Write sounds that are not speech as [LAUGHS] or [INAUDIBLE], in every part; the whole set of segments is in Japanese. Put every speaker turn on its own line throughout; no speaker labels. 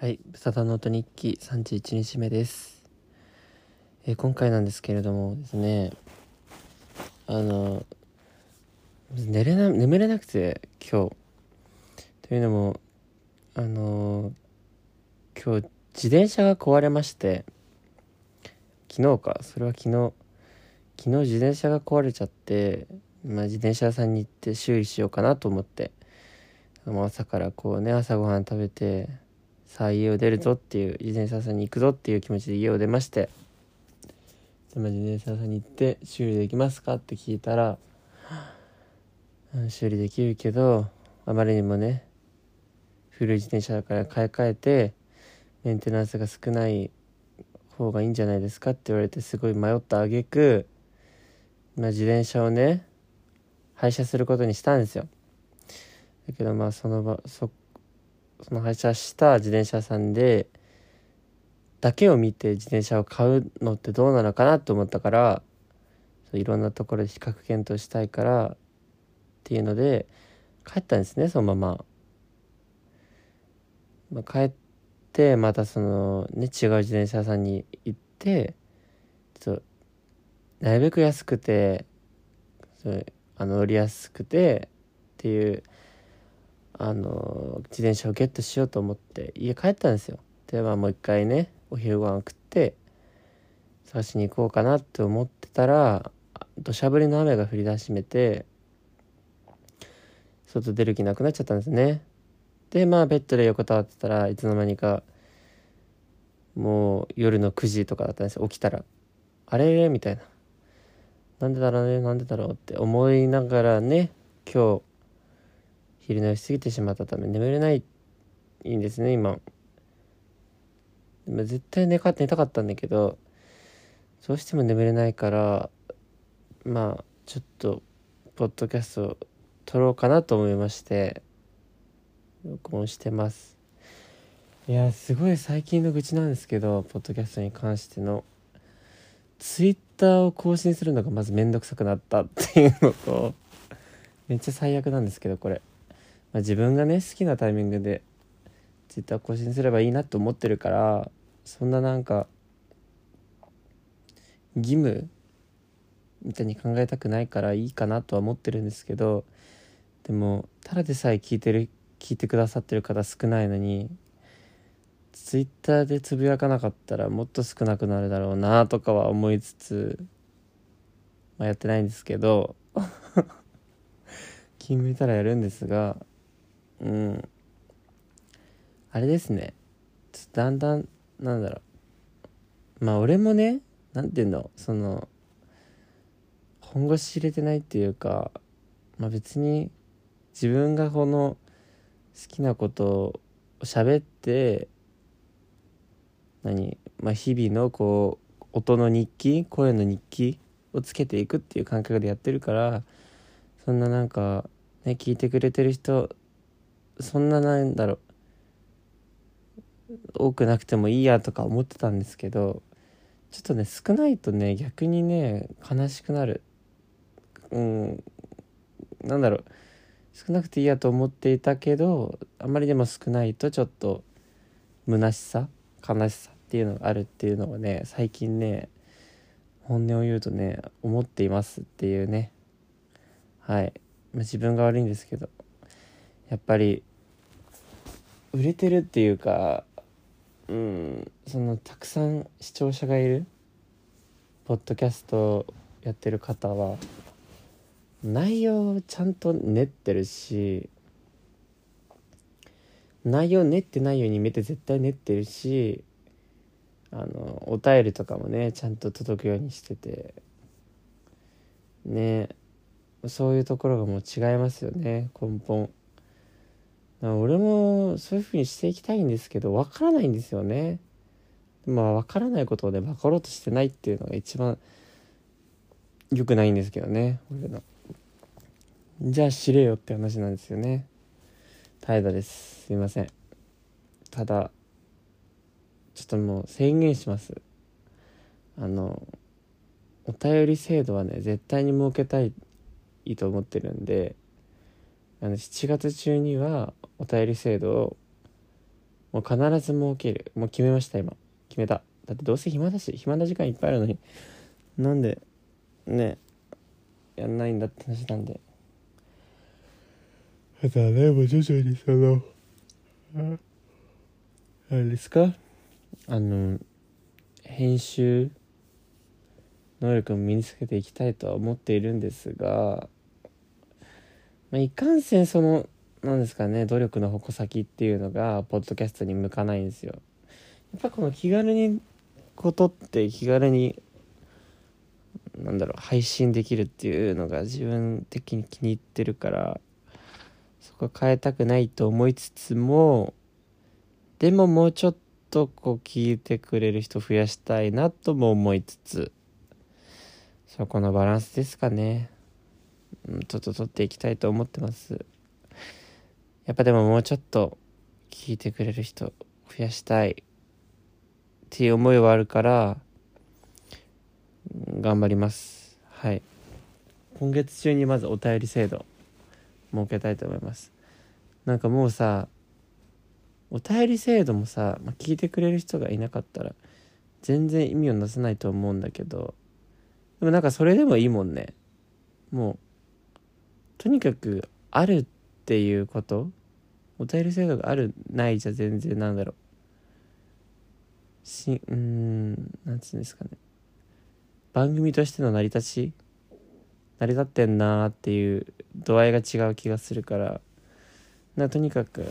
はい、ブサダノート日記31日目です、えー今回なんですけれどもですねあの寝れな眠れなくて今日。というのもあの今日自転車が壊れまして昨日か。それは昨日。昨日自転車が壊れちゃって、まあ、自転車屋さんに行って修理しようかなと思って。朝からこうね朝ごはん食べてさあ家を出るぞっていう自転車屋さんに行くぞっていう気持ちで家を出ましてでま自転車屋さんに行って修理できますかって聞いたら、修理できるけどあまりにもね古い自転車だから買い替えてメンテナンスが少ない方がいいんじゃないですかって言われてすごい迷った挙句まあ自転車をね廃車することにしたんですよ。だけどまあその場そその廃車した自転車屋さんでだけを見て自転車を買うのってどうなのかなと思ったからそういろんなところで比較検討したいからっていうので帰ったんですねそのまま、まあ、帰ってまたそのね違う自転車屋さんに行ってちょっとなるべく安くてそあの乗りやすくてっていうあの自転車をゲットしようと思って家帰ったんですよ。でまあもう一回ねお昼ご飯食って探しに行こうかなって思ってたら土砂降りの雨が降り出しめて外出る気なくなっちゃったんですね。でまあベッドで横たわってたらいつの間にかもう夜の9時とかだったんですよ。起きたら。あれ？みたいな。なんでだろうね？なんでだろう？って思いながらね今日昼寝をしすぎてしまったため眠れないいんですね今。でも絶対寝か寝たかったんだけどどうしても眠れないからまあちょっとポッドキャストを撮ろうかなと思いまして録音してます。いやすごい最近の愚痴なんですけどポッドキャストに関しての。ツイッターを更新するのがまず面倒くさくなったっていうのとめっちゃ最悪なんですけどこれ、まあ、自分がね好きなタイミングでツイッター更新すればいいなと思ってるからそんななんか義務みたいに考えたくないからいいかなとは思ってるんですけどでもただでさえ聞いてる聞いてくださってる方少ないのにツイッターでつぶやかなかったらもっと少なくなるだろうなとかは思いつつ、まあ、やってないんですけど気向いたらやるんですがうん。あれですね。だんだんなんだろう。まあ俺もねなんていうのその本腰入れてないっていうかまあ別に自分がこの好きなことを喋って何まあ日々のこう音の日記声の日記をつけていくっていう感覚でやってるからそんななんかね聞いてくれてる人そんななんだろう。多くなくてもいいやとか思ってたんですけどちょっとね少ないとね逆にね悲しくなる。うん。なんだろう。少なくていいやと思っていたけどあまりでも少ないとちょっと虚しさ悲しさっていうのがあるっていうのをね最近ね本音を言うとね思っていますっていうね。はい。ま自分が悪いんですけど。やっぱり売れてるっていうかうんそのたくさん視聴者がいるポッドキャストやってる方は内容をちゃんと練ってるし内容練ってないように見えて絶対練ってるしあのお便りとかもねちゃんと届くようにしててねそういうところがもう違いますよね根本。俺もそういう風にしていきたいんですけど分からないんですよね。まあ分からないことをね分かろうとしてないっていうのが一番良くないんですけどね俺の。じゃあ知れよって話なんですよね。怠惰です。すいません。ただちょっともう宣言します。あのお便り制度はね絶対に設けたいと思ってるんであの7月中にはお便り制度をもう必ず設ける。もう決めました今。決めた。だってどうせ暇だし暇な時間いっぱいあるのに。なんでねやんないんだって話なんで。だからねもう徐々にそのあれですか？あの編集能力も身につけていきたいとは思っているんですが、まあ、いかんせんそのなんですかね努力の矛先っていうのがポッドキャストに向かないんですよ。やっぱこの気軽にことって気軽になんだろう配信できるっていうのが自分的に気に入ってるからそこは変えたくないと思いつつもでももうちょっとこう聞いてくれる人増やしたいなとも思いつつそこのバランスですかね、ちょっと取っていきたいと思ってます。やっぱでももうちょっと聞いてくれる人増やしたい。っていう思いはあるから頑張ります。はい。今月中にまずお便り制度設けたいと思います。なんかもうさお便り制度もさ、まあ、聞いてくれる人がいなかったら全然意味をなさないと思うんだけどでもなんかそれでもいいもんね。もうとにかくあるっていうことお便り制度があるないじゃ全然なんだろう。しうんなんつうんですかね。番組としての成り立ち成り立ってんなーっていう度合いが違う気がするからなとにかく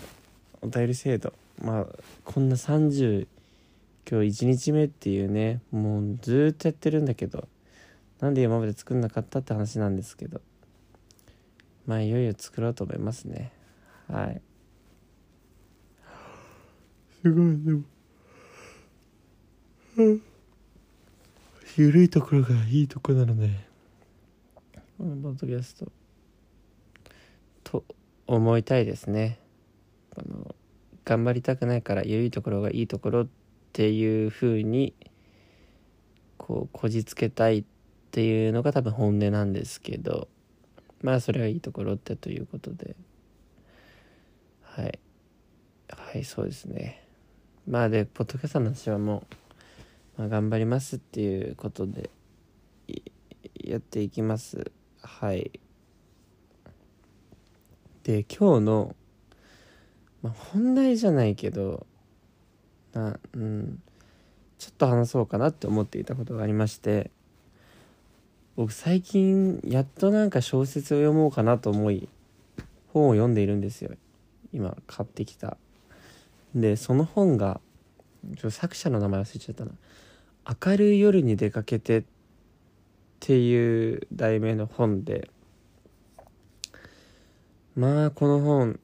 お便り制度まあこんな30今日1日目っていうねもうずっとやってるんだけどなんで今まで作んなかったって話なんですけど。まあいよいよ作ろうと思いますね。はい。すごいでも。緩いところがいいとこなのね。このポッドキャストと思いたいですね。あの頑張りたくないから緩いところがいいところっていう風にこうこじつけたいっていうのが多分本音なんですけどまあそれはいいところってということで。はい。はいそうですね。まあでポッドキャストの話はもう、まあ、頑張りますっていうことでやっていきます。はい。で今日の、まあ、本題じゃないけどなうんちょっと話そうかなって思っていたことがありまして。僕最近やっとなんか小説を読もうかなと思い本を読んでいるんですよ。今買ってきた。でその本がちょ作者の名前忘れちゃったな「明るい夜に出かけて」っていう題名の本でまあこの本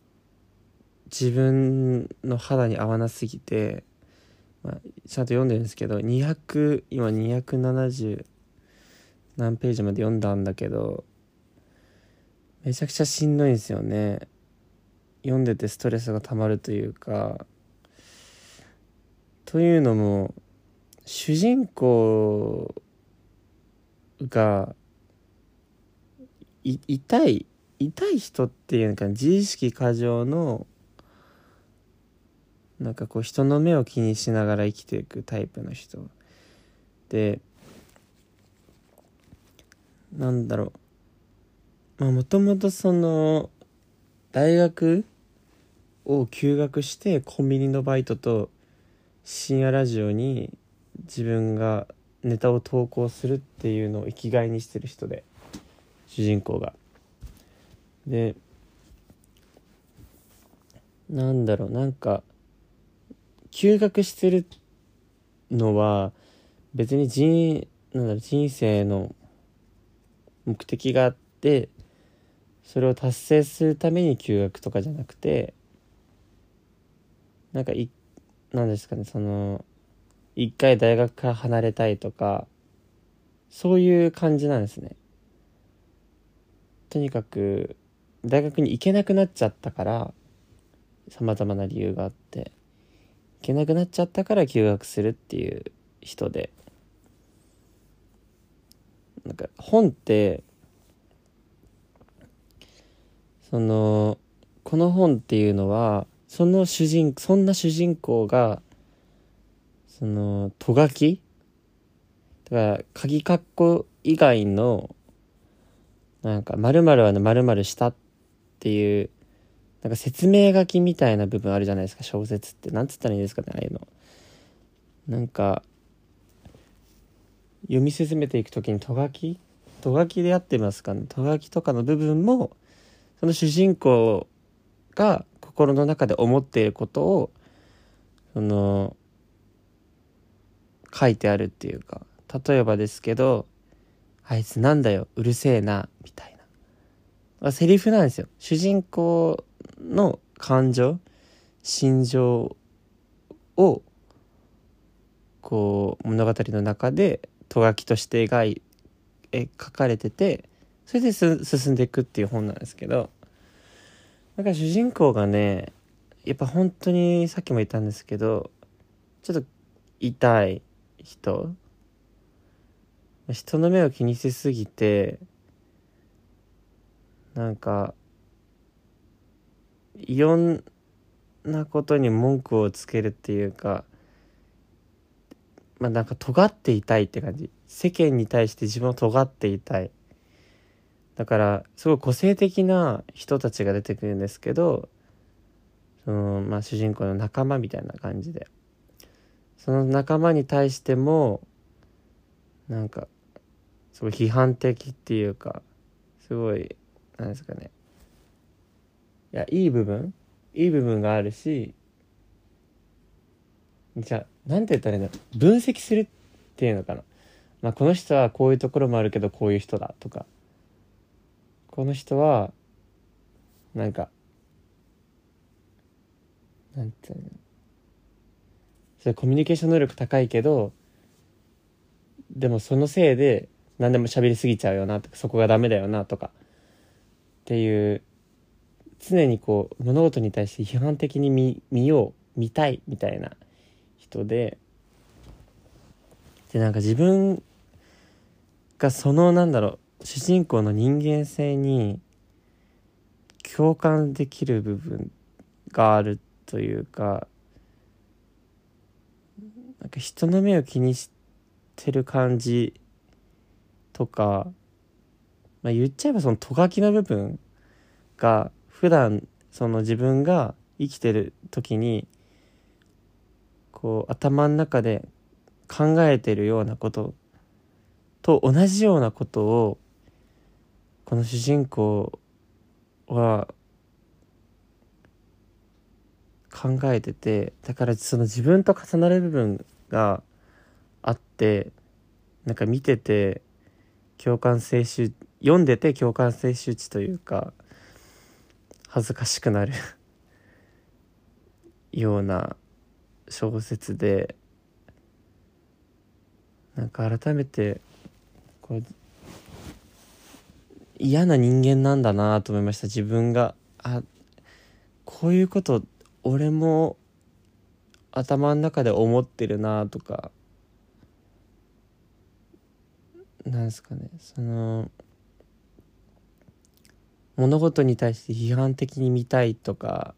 自分の肌に合わなすぎて、まあ、ちゃんと読んでるんですけど200今270何ページまで読んだんだけどめちゃくちゃしんどいんですよね。読んでてストレスがたまるというか。というのも主人公が痛い痛い人っていうか自意識過剰のなんかこう人の目を気にしながら生きていくタイプの人。でなんだろうまあもともとその大学を休学してコンビニのバイトと深夜ラジオに自分がネタを投稿するっていうのを生きがいにしてる人で主人公が。でなんだろうなんか休学してるのは別に人なんだろう人生の目的があってそれを達成するために休学とかじゃなくてなんかいなんですかねその一回大学から離れたいとかそういう感じなんですね。とにかく大学に行けなくなっちゃったからさまざまな理由があって行けなくなっちゃったから休学するっていう人で。なんか本ってそのこの本っていうのはその主人そんな主人公がそのとがきだから鍵括弧以外のなんか〇〇は〇〇したっていうなんか説明書きみたいな部分あるじゃないですか小説って。なんつったらいいんですかねああいうの。なんか読み進めていく時にとがき？とがきでやってますかね？とがきとかの部分もその主人公が心の中で思っていることをその書いてあるっていうか例えばですけど「あいつなんだようるせえな」みたいな、あ、セリフなんですよ。主人公の感情心情をこう物語の中でとがきとして描いえ書かれててそれで進んでいくっていう本なんですけどなんか主人公がねやっぱ本当にさっきも言ったんですけどちょっと痛い人。人の目を気にしすぎてなんかいろんなことに文句をつけるっていうかまあなんか尖っていたいって感じ。世間に対して自分を尖っていたい。だからすごい個性的な人たちが出てくるんですけどそのまあ主人公の仲間みたいな感じで。その仲間に対してもなんかすごい批判的っていうかすごいなんですかね。いやいい部分？いい部分があるしじゃあ何て言ったらいいの分析するっていうのかな？まあこの人はこういうところもあるけどこういう人だとか。この人はなんかなんていうの？それコミュニケーション能力高いけどでもそのせいで何でも喋りすぎちゃうよなとかそこがダメだよなとかっていう常にこう物事に対して批判的に見見よう見たいみたいな人ででなんか自分がそのなんだろう主人公の人間性に共感できる部分があるというかなんか人の目を気にしてる感じとか、まあ、言っちゃえばそのとがきの部分が普段その自分が生きてる時にこう頭の中で考えてるようなことと同じようなことをこの主人公は考えててだからその自分と重なる部分があってなんか見てて共感性周読んでて共感性周知というか恥ずかしくなるような小説でなんか改めてこう嫌な人間なんだなと思いました。自分があこういうこと俺も頭の中で思ってるなとかなんですかね。その物事に対して批判的に見たいとか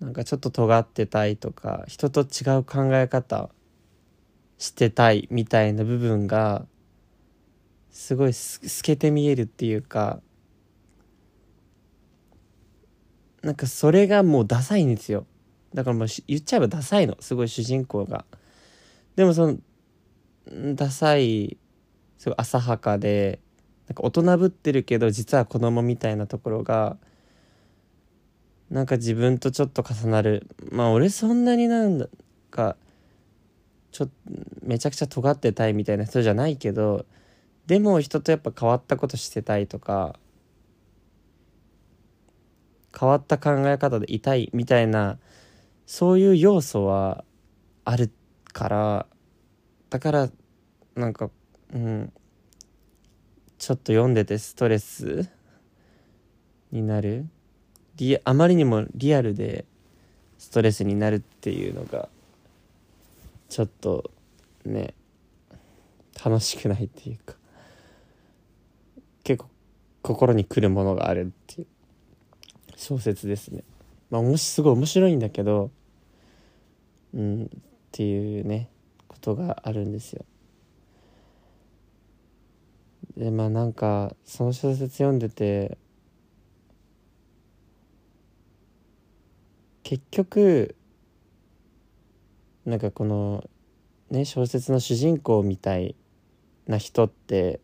なんかちょっと尖ってたいとか人と違う考え方してたいみたいな部分がすごい透けて見えるっていうかなんかそれがもうダサいんですよ。だからもう言っちゃえばダサいの。すごい主人公が。でもそのダサいすごい浅はかでなんか大人ぶってるけど実は子供みたいなところがなんか自分とちょっと重なる。まあ俺そんなになんかちょめちゃくちゃ尖ってたいみたいな人じゃないけどでも人とやっぱ変わったことしてたいとか変わった考え方でいたいみたいなそういう要素はあるからだからなんかうんちょっと読んでてストレスになる。リあまりにもリアルでストレスになるっていうのがちょっとね楽しくないっていうか結構心にくるものがあるっていう小説ですね。まあもしすごい面白いんだけどうんっていうねことがあるんですよ。でまあなんかその小説読んでて結局なんかこのね小説の主人公みたいな人って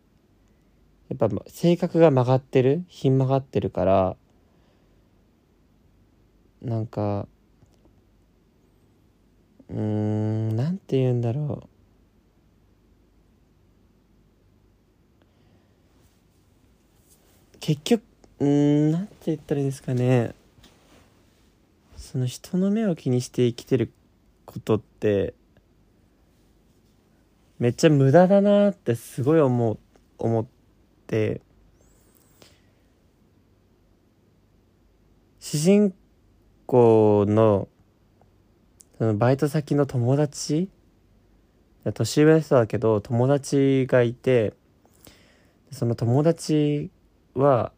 やっぱ性格が曲がってるひん曲がってるからなんかうーんなんて言うんだろう。結局うんなんて言ったらいいですかね。その人の目を気にして生きてることってめっちゃ無駄だなってすごい思う思って主人公のそのバイト先の友達年上の人だけど友達がいてその友達は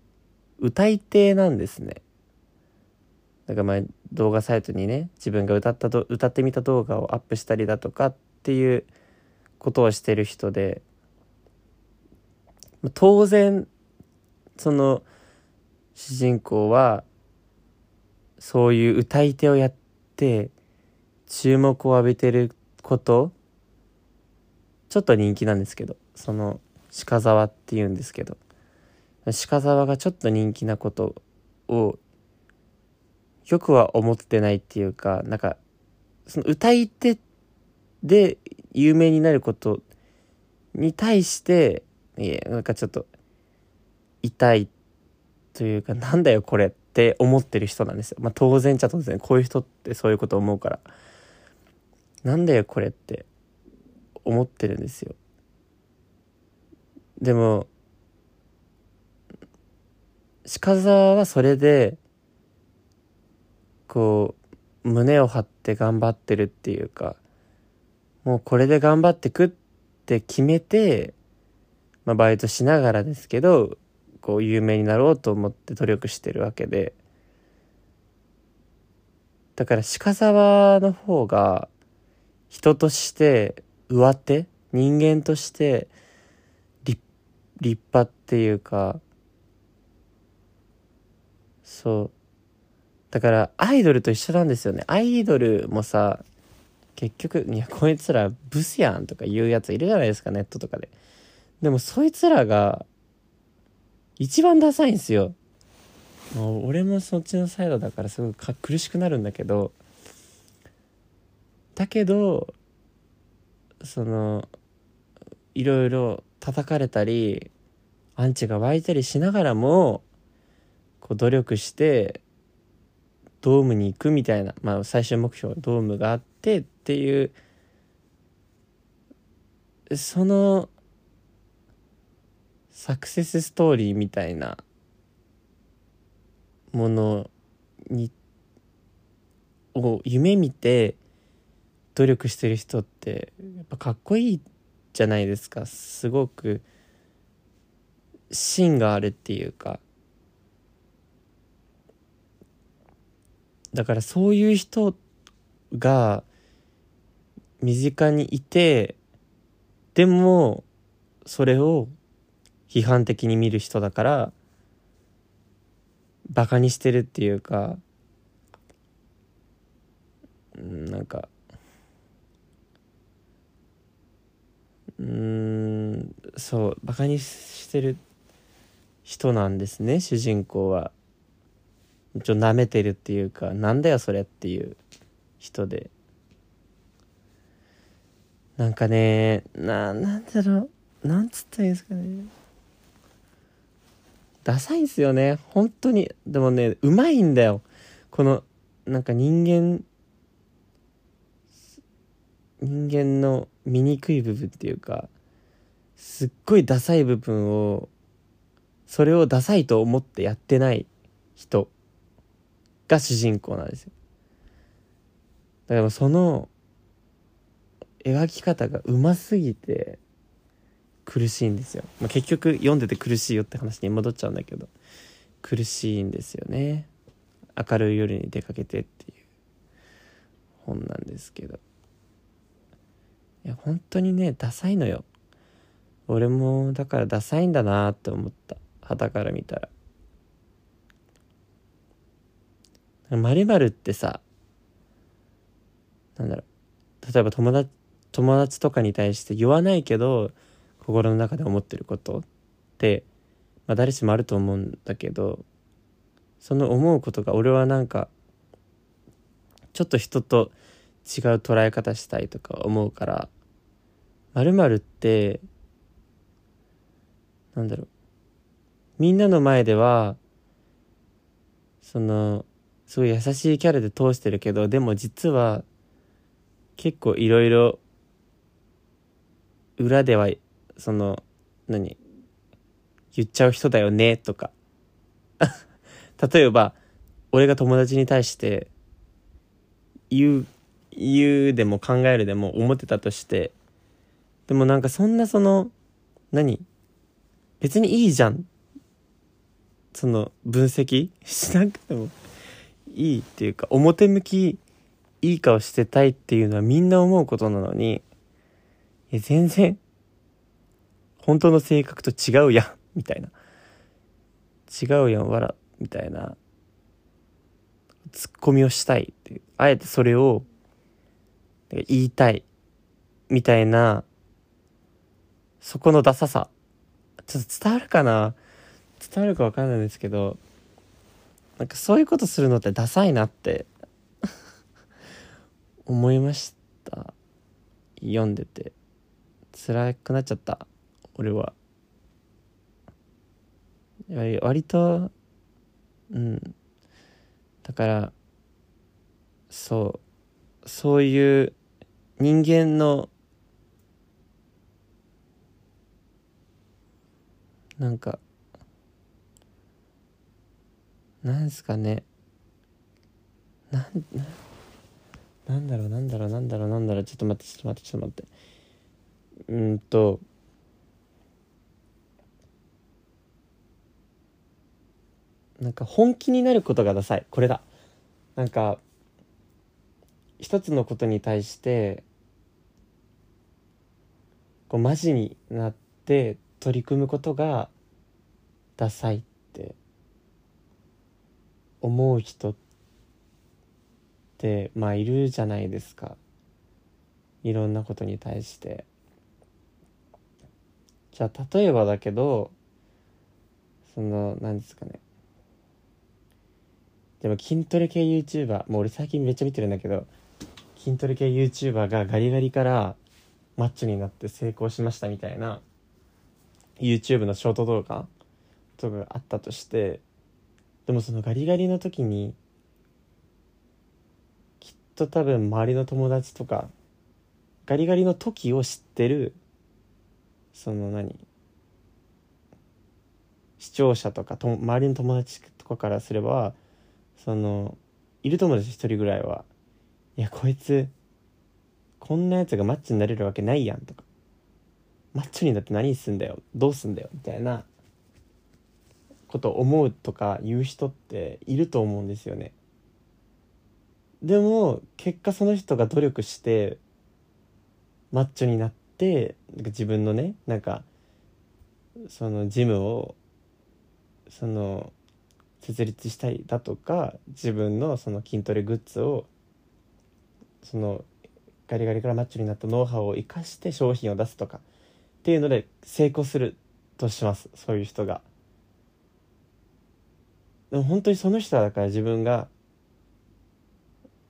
歌い手なんですね。だからまあ動画サイトにね自分が歌ったと歌ってみた動画をアップしたりだとかっていうことをしてる人で当然その主人公はそういう歌い手をやって注目を浴びてることちょっと人気なんですけどその鹿沢っていうんですけど鹿沢がちょっと人気なことをよくは思ってないっていうかなんかその歌い手で有名になることに対していやなんかちょっと痛いというかなんだよこれって思ってる人なんですよ。まあ当然ちゃ当然こういう人ってそういうこと思うからなんだよこれって思ってるんですよ。でも鹿沢はそれでこう胸を張って頑張ってるっていうかもうこれで頑張ってくって決めて、まあ、バイトしながらですけどこう有名になろうと思って努力してるわけで。だから鹿沢の方が人として上手人間として立派っていうかそう。だからアイドルと一緒なんですよね。アイドルもさ結局いやこいつらブスやんとか言うやついるじゃないですかネットとかで。でもそいつらが一番ダサいんですよ。もう俺もそっちのサイドだからすごく苦しくなるんだけどだけどそのいろいろ叩かれたりアンチが湧いたりしながらもこう努力してドームに行くみたいな、まあ、最終目標ドームがあってっていうそのサクセスストーリーみたいなものにを夢見て努力してる人ってやっぱかっこいいじゃないですか。すごく芯があるっていうか。だからそういう人が身近にいてでもそれを批判的に見る人だからバカにしてるっていうかなんかうんそうバカにしてる人なんですね主人公は。ちょ舐めてるっていうかなんだよそれっていう人で。なんかねななんだろう。なんつったらいいんですかね。ダサいんすよね。本当に。でもねうまいんだよ。このなんか人間人間の醜い部分っていうかすっごいダサい部分をそれをダサいと思ってやってない人。が主人公なんですよ。だからその描き方がうますぎて苦しいんですよ、まあ、結局読んでて苦しいよって話に戻っちゃうんだけど苦しいんですよね。明るい夜に出かけてっていう。本なんですけど。いや本当にねダサいのよ。俺もだからダサいんだなって思った。旗から見たら。まるってさなんだろう。例えば友達友達とかに対して言わないけど心の中で思ってることって、まあ、誰しもあると思うんだけどその思うことが俺はなんかちょっと人と違う捉え方したいとか思うから〇〇ってなんだろう。みんなの前ではそのすごい優しいキャラで通してるけどでも実は結構いろいろ裏ではその何言っちゃう人だよねとか。[LAUGHS] 例えば俺が友達に対して言う言うでも考えるでも思ってたとしてでもなんかそんなその何？別にいいじゃん。その分析しなくても。いいっていうか表向きいい顔してたいっていうのはみんな思うことなのにいや全然本当の性格と違うやんみたいな。違うやんわらみたいな。ツッコミをしたいっていう。あえてそれを言いたいみたいな。そこのダサさ。ちょっと伝わるかな？伝わるか分かんないんですけど。なんかそういうことするのってダサいなって [LAUGHS] 思いました。読んでて。辛くなっちゃった。俺は。割とうん。だからそう。そういう人間のなんかなんすかね。なんなんだろうなんだろうなんだろうなんだろう。ちょっと待ってちょっと待ってちょっと待って。うんと。なんか本気になることがダサい。これだ。なんか一つのことに対してこうマジになって取り組むことがダサい。って思う人ってまあいるじゃないですか。いろんなことに対して。じゃあ例えばだけどその何ですかね。でも筋トレ系 YouTuber もう俺最近めっちゃ見てるんだけど筋トレ系 YouTuber がガリガリからマッチョになって成功しましたみたいな YouTube のショート動画とかがあったとしてでもそのガリガリの時にきっと多分周りの友達とかガリガリの時を知ってるその何視聴者とかと周りの友達とかからすればそのいる友達一人ぐらいはいやこいつこんなやつがマッチになれるわけないやんとか。マッチョになって何すんだよ。どうすんだよ。みたいな。こと思うとか言う人っていると思うんですよね。でも結果その人が努力してマッチョになって自分のねなんかそのジムをその設立したりだとか自分のその筋トレグッズをそのガリガリからマッチョになったノウハウを生かして商品を出すとかっていうので成功するとしますそういう人が。でも本当にその人だから自分が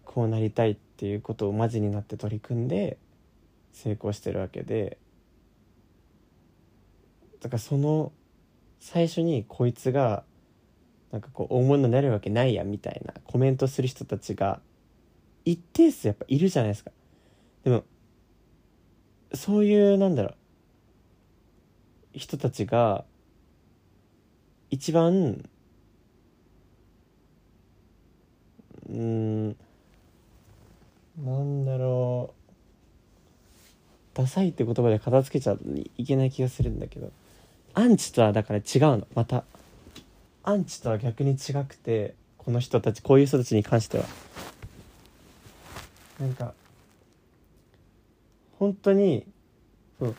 こうなりたいっていうことをマジになって取り組んで成功してるわけで。だからその最初にこいつがなんかこう大物になるわけないやみたいなコメントする人たちが一定数やっぱいるじゃないですか。でもそういうなんだろう人たちが一番うん。なんだろう。ダサいって言葉で片付けちゃいけない気がするんだけど。アンチとはだから違うの。また。アンチとは逆に違くてこの人たちこういう人たちに関しては。なんか本当にそう。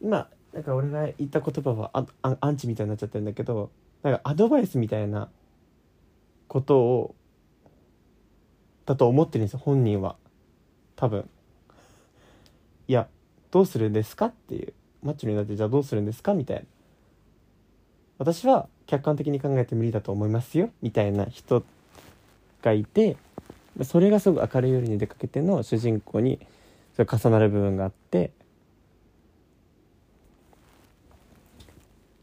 今なんか俺が言った言葉はアアンチみたいになっちゃってるんだけどなんかアドバイスみたいなことをだと思ってるんですよ本人は。多分。いやどうするんですかっていう。マッチョになってじゃあどうするんですか？みたいな。私は客観的に考えて無理だと思いますよ。みたいな人がいてそれがすごく明るい夜に出かけての主人公にそれ重なる部分があって。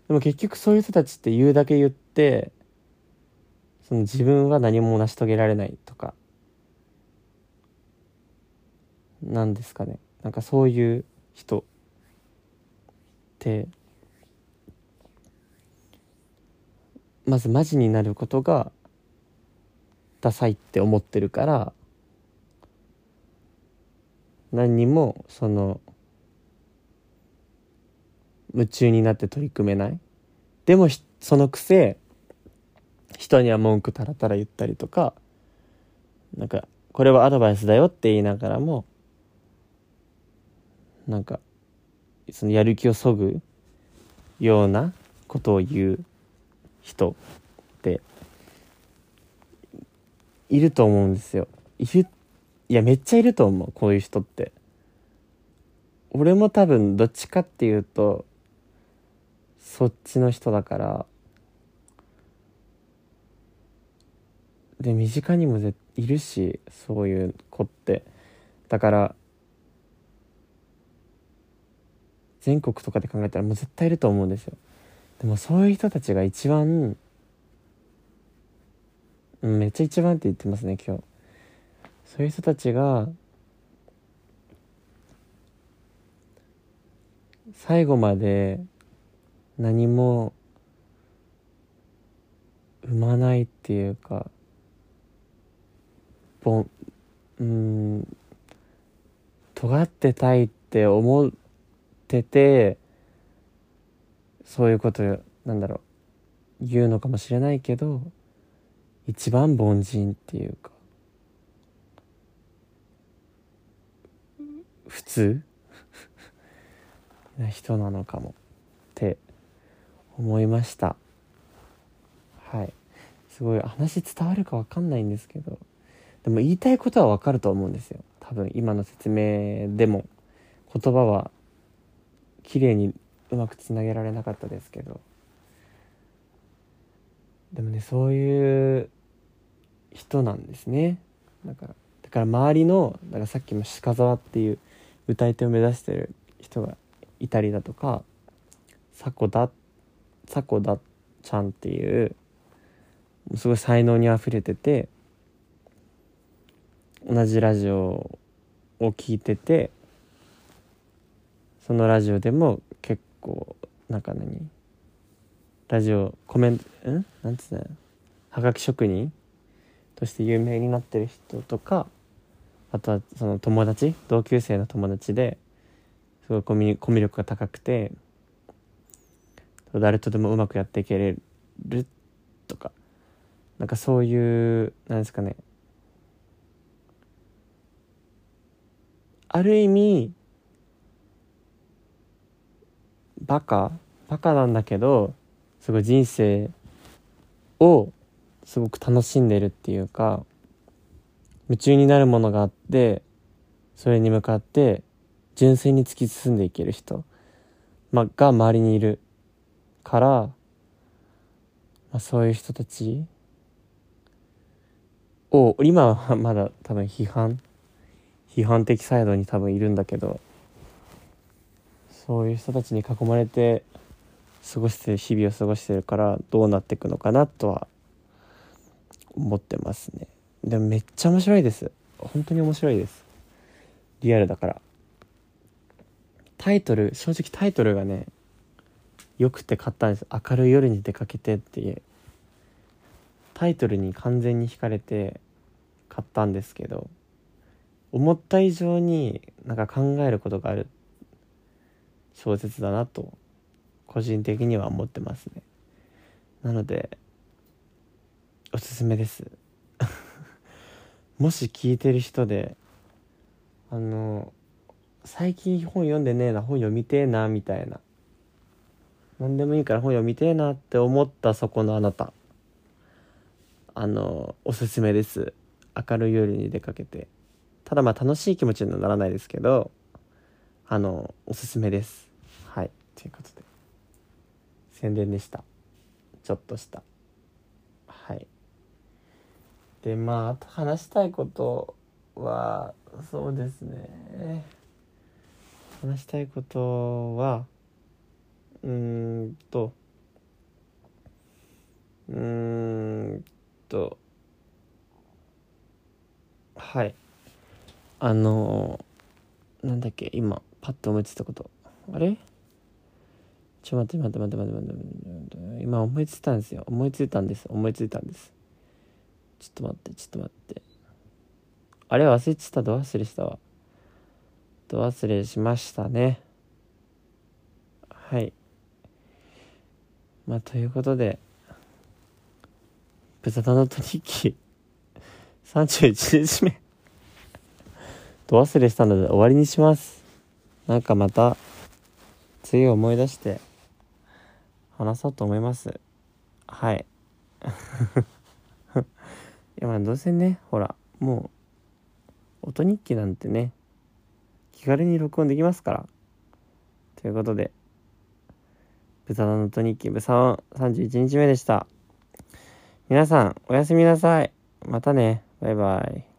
でも結局そういう人たちって言うだけ言ってその自分は何も成し遂げられないとか。なんですかね。なんかそういう人ってまずマジになることがダサいって思ってるから何にもその夢中になって取り組めない。でもそのくせ人には文句たらたら言ったりとかなんかこれはアドバイスだよって言いながらもなんかそのやる気をそぐようなことを言う人っていると思うんですよ。いるいやめっちゃいると思うこういう人って。俺も多分どっちかっていうとそっちの人だから。で身近にもいるしそういう子って。だから全国とかで考えたらもう絶対いると思うんですよ。でもそういう人たちが一番めっちゃ一番って言ってますね今日。そういう人たちが最後まで何も生まないっていうかぼんうん尖ってたいって思うっててそういうことなんだろう言うのかもしれないけど一番凡人っていうか普通？[LAUGHS] な人なのかもって思いました。はい。すごい話伝わるか分かんないんですけどでも言いたいことは分かると思うんですよ。多分今の説明でも言葉は綺麗にうまくつなげられなかったですけど。でもねそういう人なんですね。だからだから周りのだからさっきも鹿沢っていう歌い手を目指してる人がいたりだとか迫田迫田ちゃんっていうすごい才能にあふれてて同じラジオを聞いててそのラジオでも結構なんか何？ラジオコメントん？なんつうの？はがき職人として有名になってる人とかあとはその友達？同級生の友達ですごいコミコミュ力が高くて誰とでもうまくやっていけれるとかなんかそういうなんですかね。ある意味バカ？バカなんだけどすごい人生をすごく楽しんでるっていうか夢中になるものがあってそれに向かって純粋に突き進んでいける人、ま、が周りにいるから、まあ、そういう人たちを今はまだ多分批判批判的サイドに多分いるんだけどそういう人たちに囲まれて過ごして日々を過ごしてるからどうなっていくのかなとは思ってますね。でもめっちゃ面白いです。本当に面白いです。リアルだから。タイトル正直タイトルがねよくて買ったんです。明るい夜に出かけてっていう。タイトルに完全に惹かれて買ったんですけど思った以上になんか考えることがある。小説だなと個人的には思ってますね。なのでおすすめです。[LAUGHS] もし聞いてる人であの最近本読んでねえな本読みてえなみたいな。何でもいいから本読みてえなって思ったそこのあなた。あのおすすめです。明るい夜に出かけて。ただまあ楽しい気持ちにはならないですけどあのおすすめです。いということで。宣伝でした。ちょっとした。はい。でまああと話したいことはそうですね。話したいことはうんとうんとはい。あのなんだっけ今パッと思いついたこと。あれ？ちょ待って待って待って待って待って待って今思いついたんですよ。思いついたんです。思いついたんです。ちょっと待ってちょっと待って。あれ忘れてた？ど忘れしたわ。ど忘れしましたね。はい。まあということでブタタノト日記31日目。ど忘れしたので終わりにします。なんかまた次思い出して。話そうと思います。はい。[LAUGHS] いやまあどうせねほらもう音日記なんてね気軽に録音できますから。ということで豚の音日記ブサオン31日目でした。皆さんおやすみなさい。またね。バイバイ。